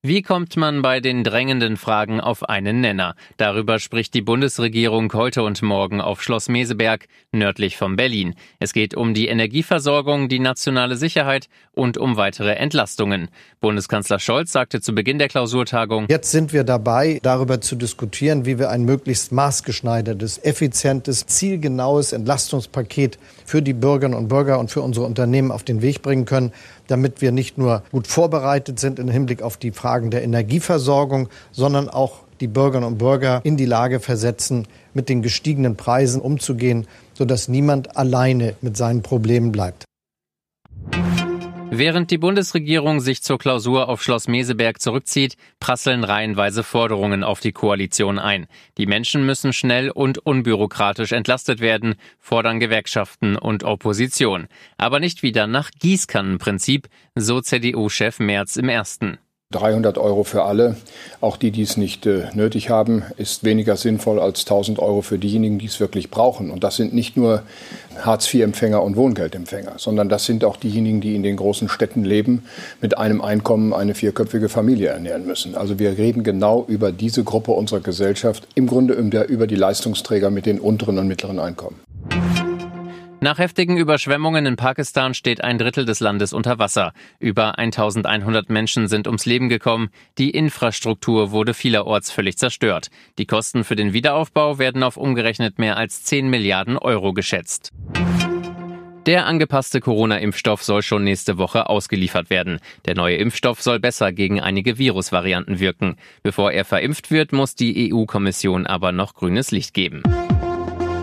Wie kommt man bei den drängenden Fragen auf einen Nenner? Darüber spricht die Bundesregierung heute und morgen auf Schloss Meseberg, nördlich von Berlin. Es geht um die Energieversorgung, die nationale Sicherheit und um weitere Entlastungen. Bundeskanzler Scholz sagte zu Beginn der Klausurtagung, Jetzt sind wir dabei, darüber zu diskutieren, wie wir ein möglichst maßgeschneidertes, effizientes, zielgenaues Entlastungspaket für die Bürgerinnen und Bürger und für unsere Unternehmen auf den Weg bringen können, damit wir nicht nur gut vorbereitet sind im Hinblick auf die Fragen der Energieversorgung, sondern auch die Bürgerinnen und Bürger in die Lage versetzen, mit den gestiegenen Preisen umzugehen, sodass niemand alleine mit seinen Problemen bleibt. Während die Bundesregierung sich zur Klausur auf Schloss Meseberg zurückzieht, prasseln reihenweise Forderungen auf die Koalition ein. Die Menschen müssen schnell und unbürokratisch entlastet werden, fordern Gewerkschaften und Opposition. Aber nicht wieder nach Gießkannenprinzip, so CDU-Chef Merz im ersten. 300 Euro für alle, auch die, die es nicht äh, nötig haben, ist weniger sinnvoll als 1000 Euro für diejenigen, die es wirklich brauchen. Und das sind nicht nur Hartz-IV-Empfänger und Wohngeldempfänger, sondern das sind auch diejenigen, die in den großen Städten leben, mit einem Einkommen eine vierköpfige Familie ernähren müssen. Also wir reden genau über diese Gruppe unserer Gesellschaft, im Grunde über die Leistungsträger mit den unteren und mittleren Einkommen. Nach heftigen Überschwemmungen in Pakistan steht ein Drittel des Landes unter Wasser. Über 1100 Menschen sind ums Leben gekommen. Die Infrastruktur wurde vielerorts völlig zerstört. Die Kosten für den Wiederaufbau werden auf umgerechnet mehr als 10 Milliarden Euro geschätzt. Der angepasste Corona-Impfstoff soll schon nächste Woche ausgeliefert werden. Der neue Impfstoff soll besser gegen einige Virusvarianten wirken. Bevor er verimpft wird, muss die EU-Kommission aber noch grünes Licht geben.